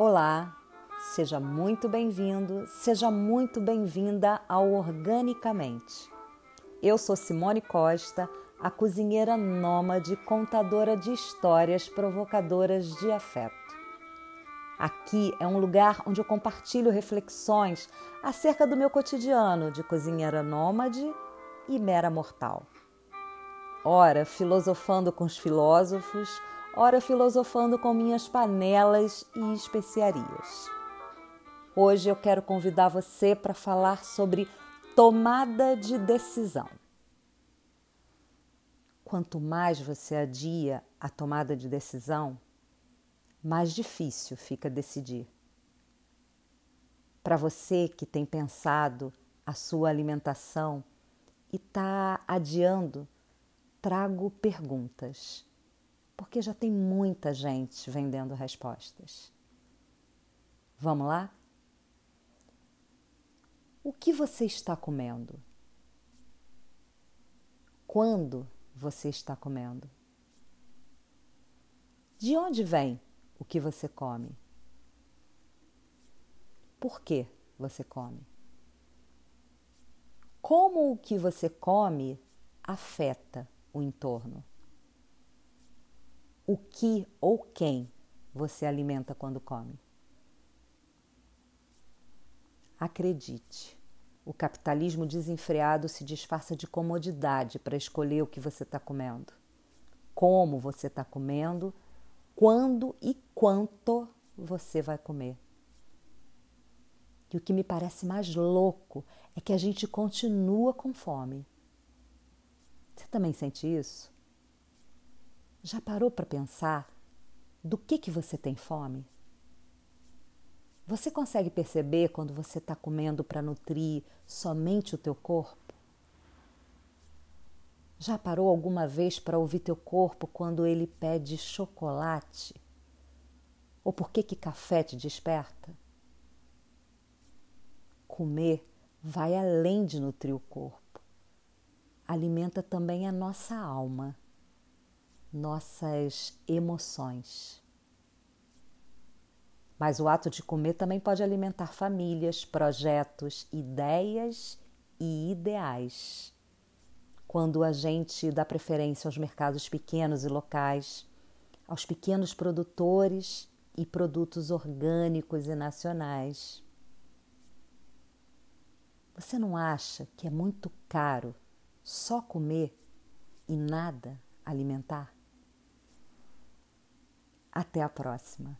Olá, seja muito bem-vindo, seja muito bem-vinda ao Organicamente. Eu sou Simone Costa, a cozinheira nômade, contadora de histórias provocadoras de afeto. Aqui é um lugar onde eu compartilho reflexões acerca do meu cotidiano de cozinheira nômade e mera mortal. Ora, filosofando com os filósofos, ora filosofando com minhas panelas e especiarias. Hoje eu quero convidar você para falar sobre tomada de decisão. Quanto mais você adia a tomada de decisão, mais difícil fica decidir. Para você que tem pensado a sua alimentação e está adiando, trago perguntas porque já tem muita gente vendendo respostas. Vamos lá? O que você está comendo? Quando você está comendo? De onde vem o que você come? Por que você come? Como o que você come afeta o entorno? O que ou quem você alimenta quando come. Acredite, o capitalismo desenfreado se disfarça de comodidade para escolher o que você está comendo, como você está comendo, quando e quanto você vai comer. E o que me parece mais louco é que a gente continua com fome. Você também sente isso? Já parou para pensar do que, que você tem fome? Você consegue perceber quando você está comendo para nutrir somente o teu corpo? Já parou alguma vez para ouvir teu corpo quando ele pede chocolate? Ou por que que café te desperta? Comer vai além de nutrir o corpo. Alimenta também a nossa alma nossas emoções. Mas o ato de comer também pode alimentar famílias, projetos, ideias e ideais. Quando a gente dá preferência aos mercados pequenos e locais, aos pequenos produtores e produtos orgânicos e nacionais. Você não acha que é muito caro só comer e nada alimentar? Até a próxima!